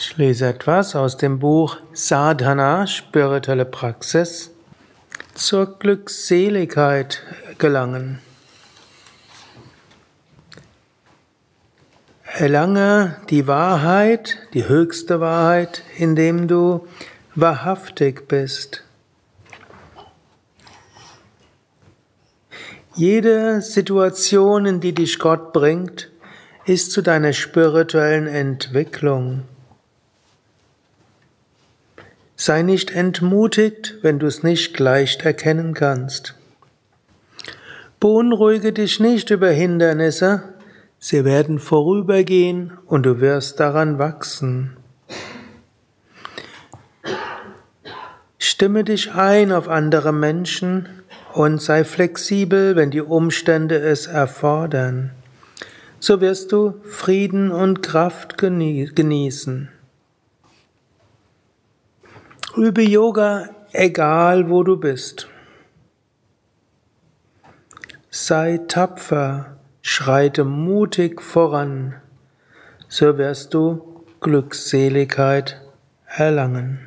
Ich lese etwas aus dem Buch Sadhana, spirituelle Praxis, zur Glückseligkeit gelangen. Erlange die Wahrheit, die höchste Wahrheit, indem du wahrhaftig bist. Jede Situation, in die dich Gott bringt, ist zu deiner spirituellen Entwicklung. Sei nicht entmutigt, wenn du es nicht leicht erkennen kannst. Beunruhige dich nicht über Hindernisse, sie werden vorübergehen und du wirst daran wachsen. Stimme dich ein auf andere Menschen und sei flexibel, wenn die Umstände es erfordern. So wirst du Frieden und Kraft genießen. Übe Yoga, egal wo du bist. Sei tapfer, schreite mutig voran, so wirst du Glückseligkeit erlangen.